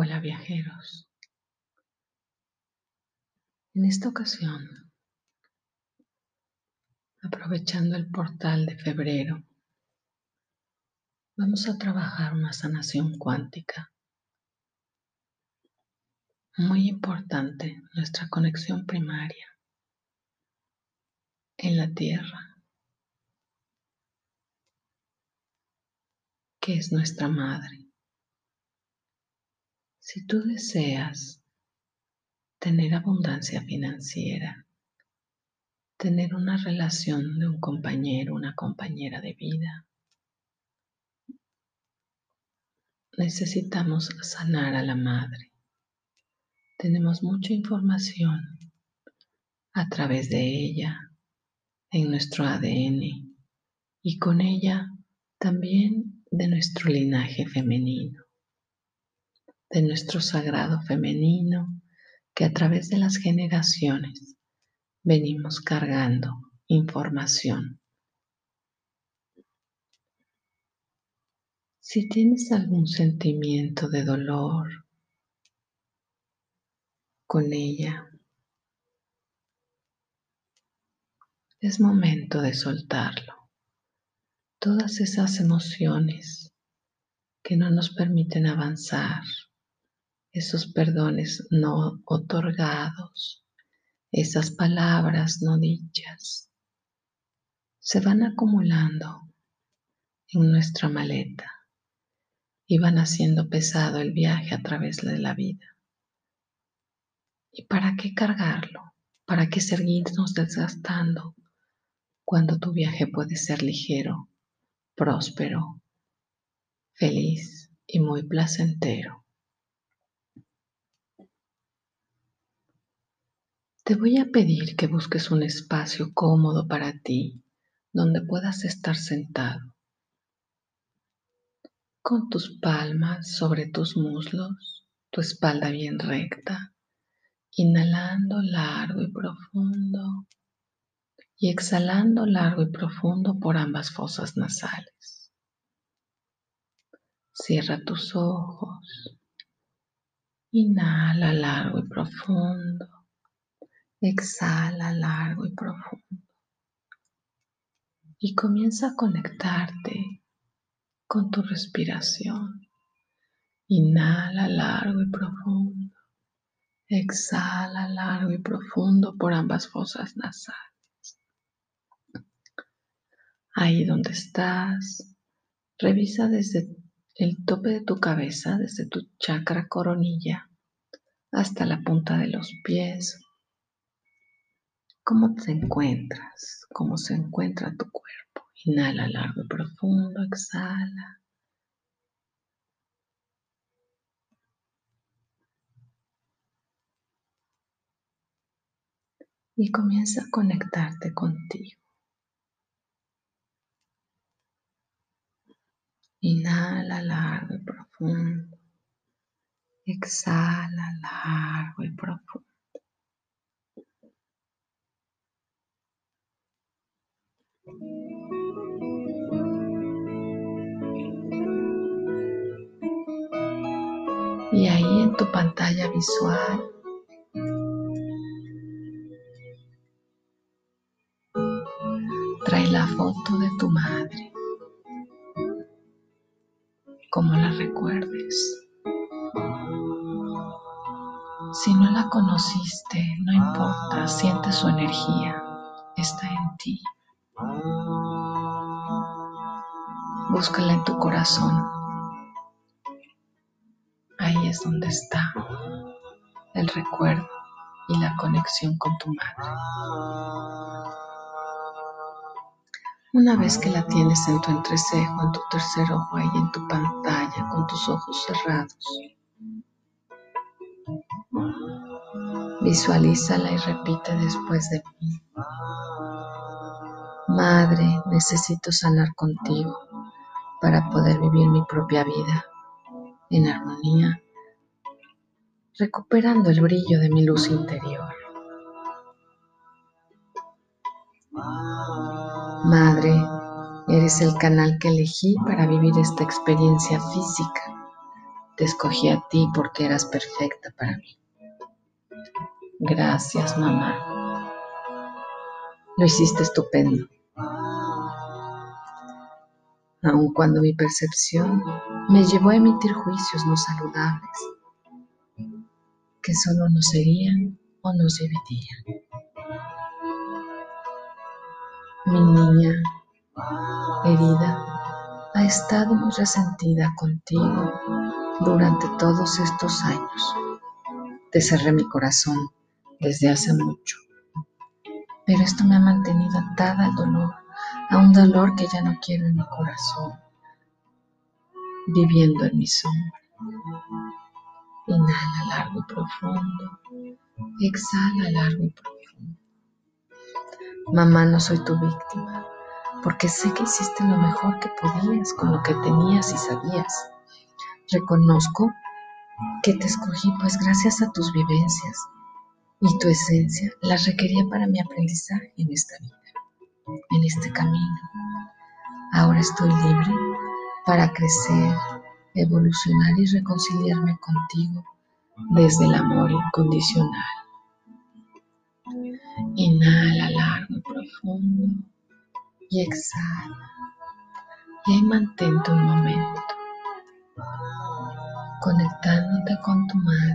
Hola viajeros. En esta ocasión, aprovechando el portal de febrero, vamos a trabajar una sanación cuántica. Muy importante nuestra conexión primaria en la Tierra, que es nuestra madre. Si tú deseas tener abundancia financiera, tener una relación de un compañero, una compañera de vida, necesitamos sanar a la madre. Tenemos mucha información a través de ella en nuestro ADN y con ella también de nuestro linaje femenino de nuestro sagrado femenino que a través de las generaciones venimos cargando información. Si tienes algún sentimiento de dolor con ella, es momento de soltarlo. Todas esas emociones que no nos permiten avanzar, esos perdones no otorgados, esas palabras no dichas, se van acumulando en nuestra maleta y van haciendo pesado el viaje a través de la vida. ¿Y para qué cargarlo? ¿Para qué seguirnos desgastando cuando tu viaje puede ser ligero, próspero, feliz y muy placentero? Te voy a pedir que busques un espacio cómodo para ti, donde puedas estar sentado, con tus palmas sobre tus muslos, tu espalda bien recta, inhalando largo y profundo y exhalando largo y profundo por ambas fosas nasales. Cierra tus ojos, inhala largo y profundo Exhala largo y profundo. Y comienza a conectarte con tu respiración. Inhala largo y profundo. Exhala largo y profundo por ambas fosas nasales. Ahí donde estás, revisa desde el tope de tu cabeza, desde tu chakra coronilla, hasta la punta de los pies, ¿Cómo te encuentras? ¿Cómo se encuentra tu cuerpo? Inhala largo y profundo, exhala. Y comienza a conectarte contigo. Inhala largo y profundo. Exhala largo y profundo. Y ahí en tu pantalla visual trae la foto de tu madre, como la recuerdes. Si no la conociste, no importa, siente su energía, está en ti. Búscala en tu corazón. Ahí es donde está el recuerdo y la conexión con tu madre. Una vez que la tienes en tu entrecejo, en tu tercer ojo, ahí en tu pantalla, con tus ojos cerrados, visualízala y repite después de mí. Madre, necesito sanar contigo para poder vivir mi propia vida en armonía, recuperando el brillo de mi luz interior. Madre, eres el canal que elegí para vivir esta experiencia física, Te escogí a ti porque eras perfecta para mí. Gracias, mamá. Lo hiciste estupendo. Aun cuando mi percepción me llevó a emitir juicios no saludables, que solo nos serían o nos dividían. Mi niña herida ha estado muy resentida contigo durante todos estos años. Te cerré mi corazón desde hace mucho, pero esto me ha mantenido atada al dolor, a un dolor que ya no quiero en mi corazón, viviendo en mi sombra. Inhala largo y profundo, exhala largo y profundo. Mamá, no soy tu víctima, porque sé que hiciste lo mejor que podías con lo que tenías y sabías. Reconozco que te escogí pues gracias a tus vivencias y tu esencia las requería para mi aprendizaje en esta vida, en este camino. Ahora estoy libre para crecer, evolucionar y reconciliarme contigo desde el amor incondicional. Inhala largo y profundo y exhala. Y ahí mantente un momento, conectándote con tu madre.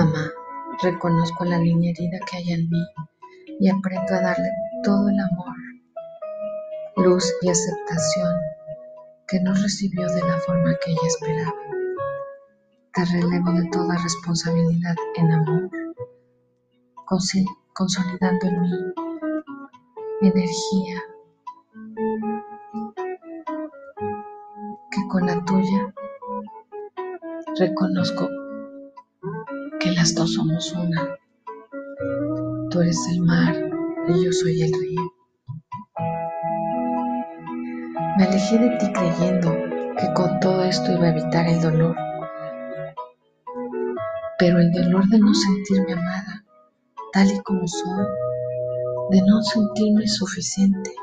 Mamá, reconozco la niña herida que hay en mí y aprendo a darle todo el amor, luz y aceptación que no recibió de la forma que ella esperaba. Te relevo de toda responsabilidad en amor, consolidando en mí energía que con la tuya reconozco las dos somos una. Tú eres el mar y yo soy el río. Me alejé de ti creyendo que con todo esto iba a evitar el dolor, pero el dolor de no sentirme amada, tal y como soy, de no sentirme suficiente,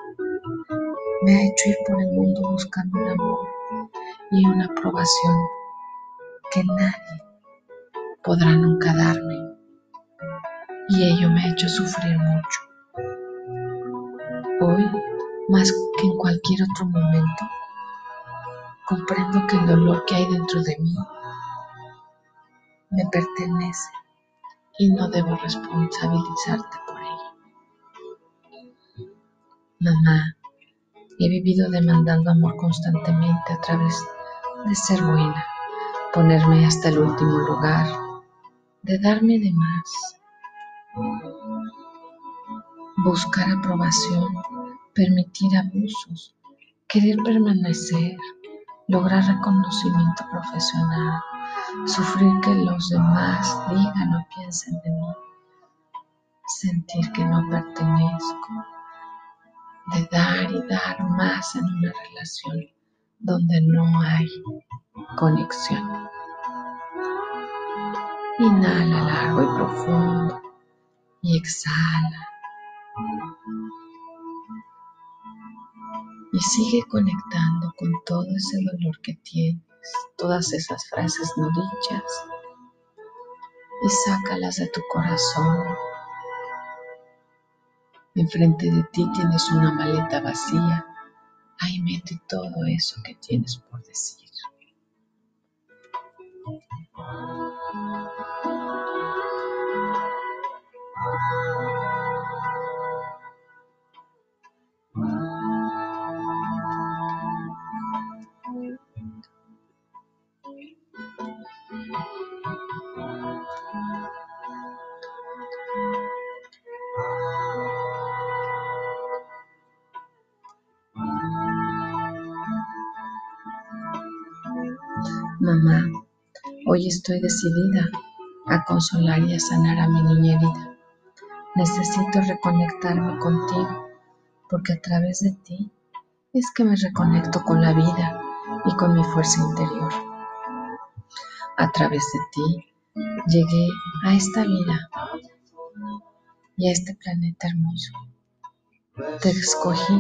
me ha hecho ir por el mundo buscando un amor y una aprobación que nadie podrá nunca darme. Y ello me ha hecho sufrir mucho. Hoy, más que en cualquier otro momento, comprendo que el dolor que hay dentro de mí me pertenece y no debo responsabilizarte por ello. Mamá, he vivido demandando amor constantemente a través de ser buena, ponerme hasta el último lugar, de darme de más, buscar aprobación, permitir abusos, querer permanecer, lograr reconocimiento profesional, sufrir que los demás digan o piensen de mí, sentir que no pertenezco, de dar y dar más en una relación donde no hay conexión. Inhala largo y profundo y exhala. Y sigue conectando con todo ese dolor que tienes, todas esas frases no dichas, y sácalas de tu corazón. Enfrente de ti tienes una maleta vacía. Ahí mete todo eso que tienes por decir. Mamá, hoy estoy decidida a consolar y a sanar a mi niña herida. Necesito reconectarme contigo porque a través de ti es que me reconecto con la vida y con mi fuerza interior. A través de ti llegué a esta vida y a este planeta hermoso. Te escogí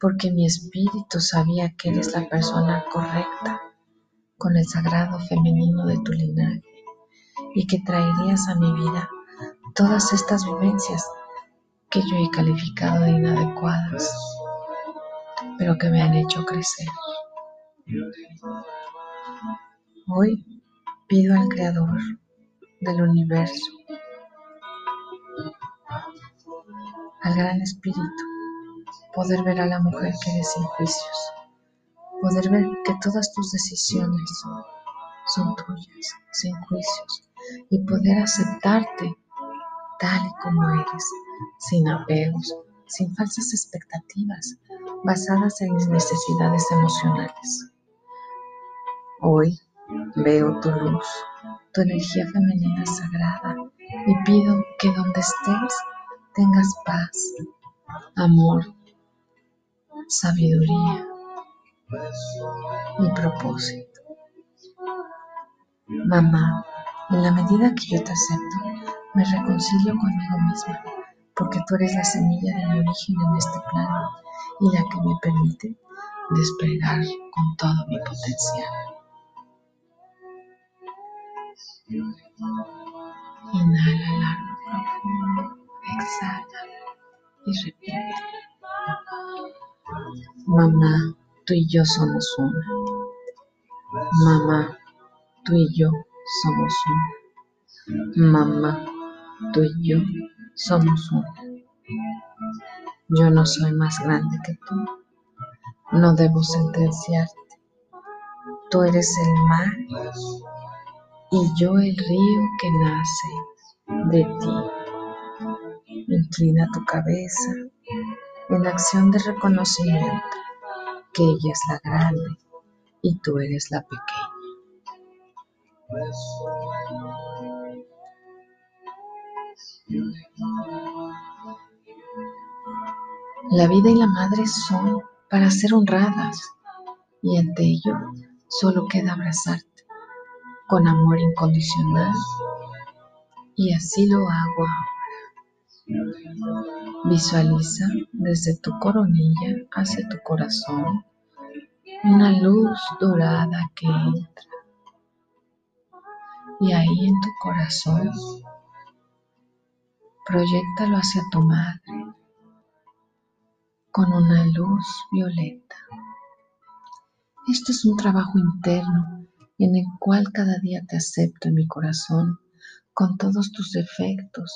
porque mi espíritu sabía que eres la persona correcta con el sagrado femenino de tu linaje y que traerías a mi vida todas estas vivencias que yo he calificado de inadecuadas, pero que me han hecho crecer. Hoy pido al Creador del universo, al Gran Espíritu, poder ver a la mujer que eres sin juicios, poder ver que todas tus decisiones son tuyas, sin juicios, y poder aceptarte tal y como eres, sin apegos, sin falsas expectativas, basadas en mis necesidades emocionales. Hoy veo tu luz, tu energía femenina sagrada y pido que donde estés tengas paz, amor, sabiduría y propósito. Mamá, en la medida que yo te acepto, me reconcilio conmigo misma, porque tú eres la semilla de mi origen en este plano y la que me permite despegar con todo mi potencial. Inhala largo, profundo, exhala y repite. Mamá, tú y yo somos una. Mamá, tú y yo somos una. Mamá, tú y yo somos uno. Yo no soy más grande que tú. No debo sentenciarte. Tú eres el mar y yo el río que nace de ti. Inclina tu cabeza en acción de reconocimiento que ella es la grande y tú eres la pequeña. La vida y la madre son para ser honradas y ante ello solo queda abrazarte con amor incondicional y así lo hago ahora. Visualiza desde tu coronilla hacia tu corazón una luz dorada que entra y ahí en tu corazón proyectalo hacia tu madre con una luz violeta. Esto es un trabajo interno en el cual cada día te acepto en mi corazón con todos tus defectos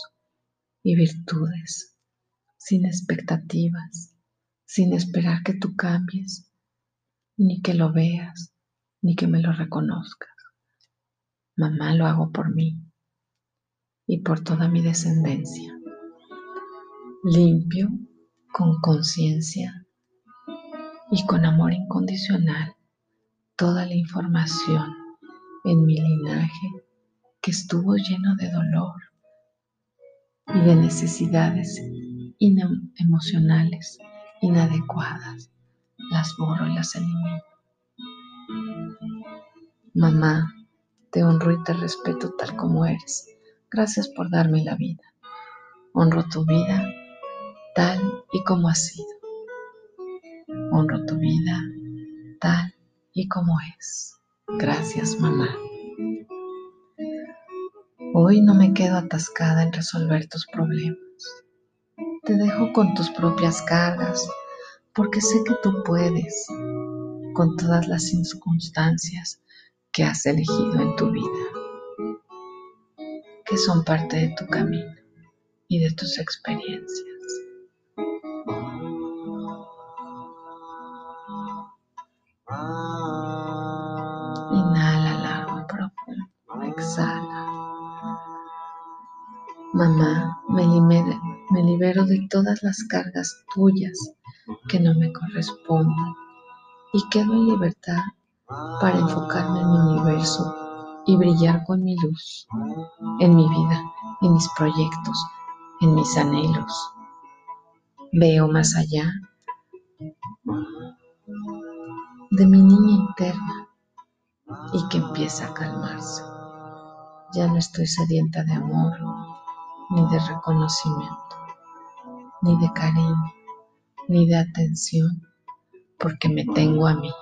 y virtudes, sin expectativas, sin esperar que tú cambies, ni que lo veas, ni que me lo reconozcas. Mamá lo hago por mí y por toda mi descendencia. Limpio, con conciencia y con amor incondicional toda la información en mi linaje que estuvo lleno de dolor y de necesidades emocionales inadecuadas. Las borro y las elimino. Mamá, te honro y te respeto tal como eres. Gracias por darme la vida. Honro tu vida tal y como ha sido. Honro tu vida tal y como es. Gracias, mamá. Hoy no me quedo atascada en resolver tus problemas. Te dejo con tus propias cargas porque sé que tú puedes con todas las circunstancias que has elegido en tu vida, que son parte de tu camino y de tus experiencias. Inhala largo profundo, exhala. Mamá, me me libero de todas las cargas tuyas que no me corresponden y quedo en libertad para enfocarme en mi universo y brillar con mi luz en mi vida, en mis proyectos, en mis anhelos. Veo más allá de mi niña interna y que empieza a calmarse. Ya no estoy sedienta de amor, ni de reconocimiento, ni de cariño, ni de atención, porque me tengo a mí,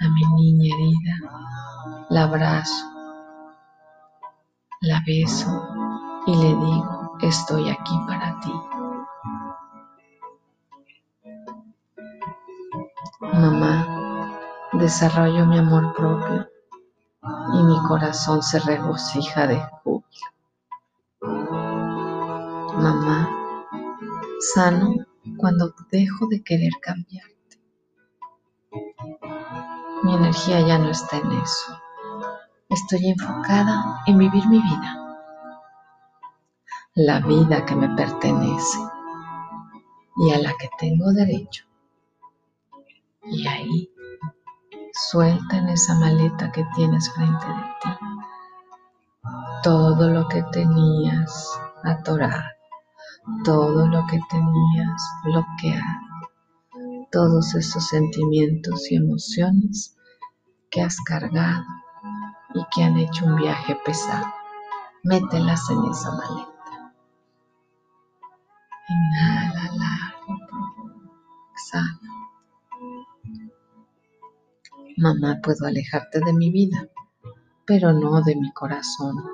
a mi niña herida, la abrazo, la beso y le digo, estoy aquí para ti. Mamá, desarrollo mi amor propio y mi corazón se regocija de júbilo. Mamá, sano cuando dejo de querer cambiarte. Energía ya no está en eso. Estoy enfocada en vivir mi vida. La vida que me pertenece y a la que tengo derecho. Y ahí, suelta en esa maleta que tienes frente de ti todo lo que tenías atorado, todo lo que tenías bloqueado, todos esos sentimientos y emociones que has cargado y que han hecho un viaje pesado. Mételas en esa maleta. Inhala largo. Exhala. Mamá, puedo alejarte de mi vida, pero no de mi corazón.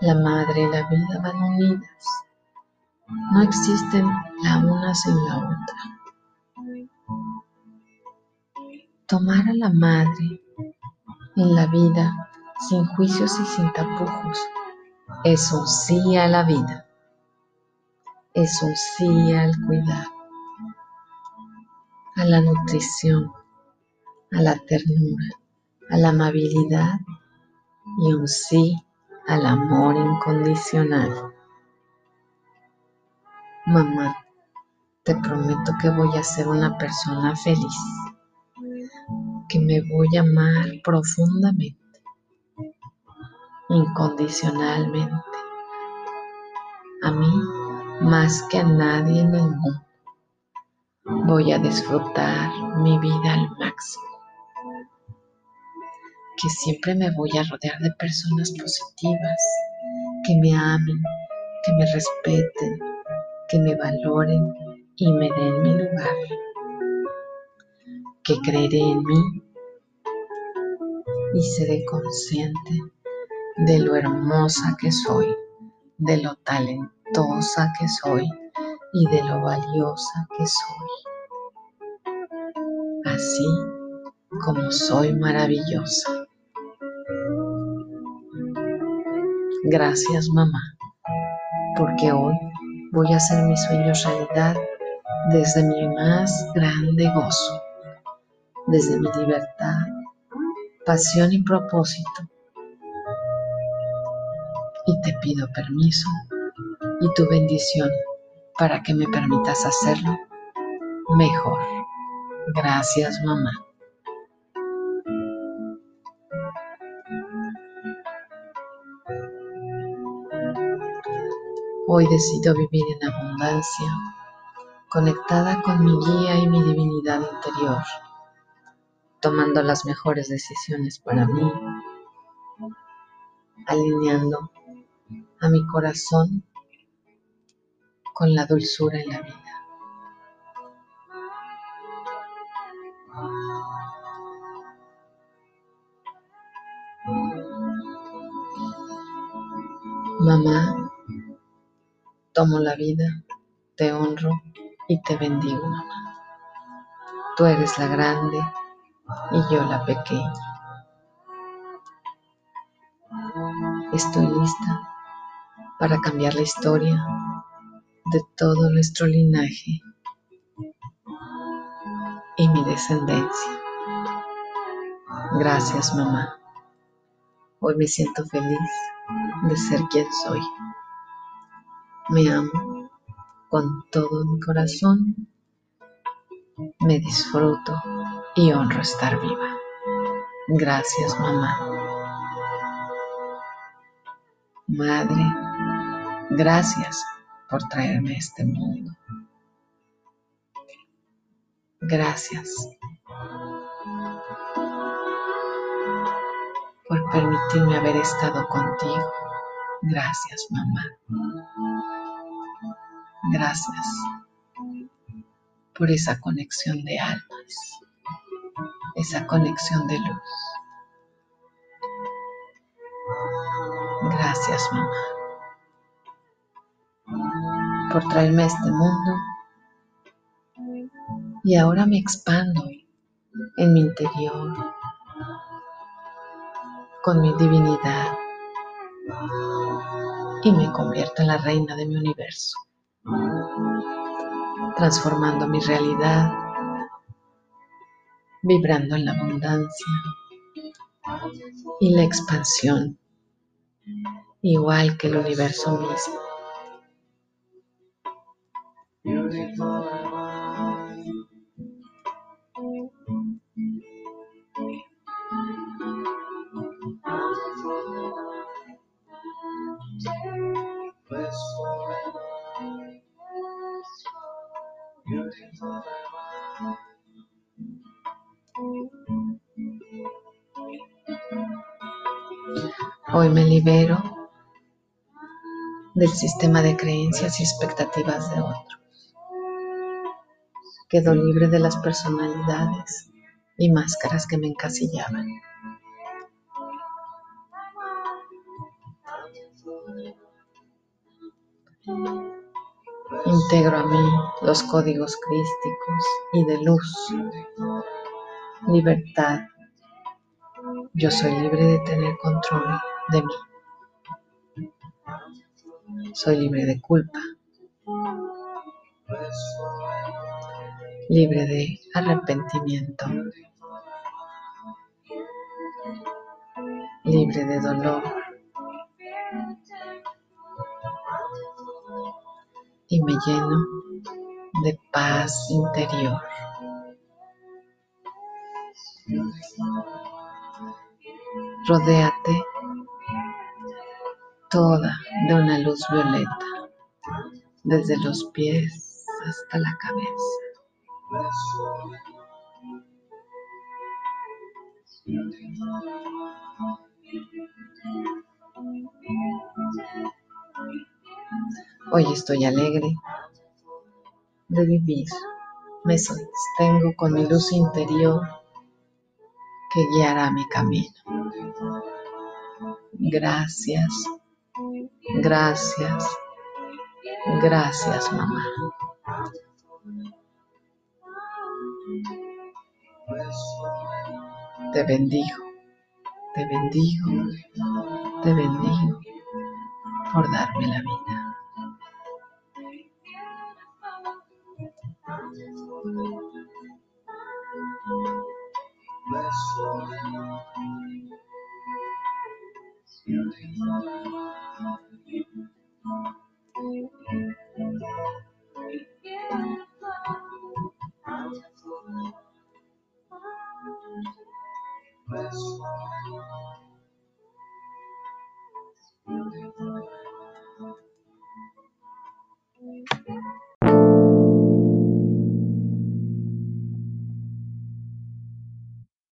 La madre y la vida van unidas. No existen la una sin la otra. Tomar a la madre en la vida sin juicios y sin tapujos es un sí a la vida. Es un sí al cuidado a la nutrición, a la ternura, a la amabilidad y un sí al amor incondicional. Mamá, te prometo que voy a ser una persona feliz, que me voy a amar profundamente, incondicionalmente, a mí más que a nadie en el mundo. Voy a disfrutar mi vida al máximo. Que siempre me voy a rodear de personas positivas, que me amen, que me respeten, que me valoren y me den mi lugar. Que creeré en mí y seré consciente de lo hermosa que soy, de lo talentosa que soy y de lo valiosa que soy. Así como soy maravillosa. Gracias mamá, porque hoy voy a hacer mis sueños realidad desde mi más grande gozo, desde mi libertad, pasión y propósito. Y te pido permiso y tu bendición para que me permitas hacerlo mejor. Gracias, mamá. Hoy decido vivir en abundancia, conectada con mi guía y mi divinidad interior, tomando las mejores decisiones para mí, alineando a mi corazón con la dulzura en la vida. Mamá, tomo la vida, te honro y te bendigo, mamá. Tú eres la grande y yo la pequeña. Estoy lista para cambiar la historia de todo nuestro linaje y mi descendencia. Gracias, mamá. Hoy me siento feliz de ser quien soy. Me amo con todo mi corazón Me disfruto y honro estar viva. Gracias, mamá. Madre, gracias por traerme a este mundo. Gracias por permitirme haber estado contigo. Gracias, mamá. Gracias por esa conexión de almas, esa conexión de luz. Gracias, mamá, por traerme a este mundo y ahora me expando en mi interior con mi divinidad y me convierto en la reina de mi universo, transformando mi realidad, vibrando en la abundancia y la expansión, igual que el universo mismo. Hoy me libero del sistema de creencias y expectativas de otros. Quedo libre de las personalidades y máscaras que me encasillaban. Integro a mí los códigos crísticos y de luz, libertad. Yo soy libre de tener control de mí. Soy libre de culpa, libre de arrepentimiento, libre de dolor y me lleno de paz interior. Rodéate toda de una luz violeta, desde los pies hasta la cabeza. Hoy estoy alegre de vivir. Me sostengo con mi luz interior que guiará mi camino. Gracias, gracias, gracias mamá. Te bendigo, te bendigo, te bendigo por darme la vida.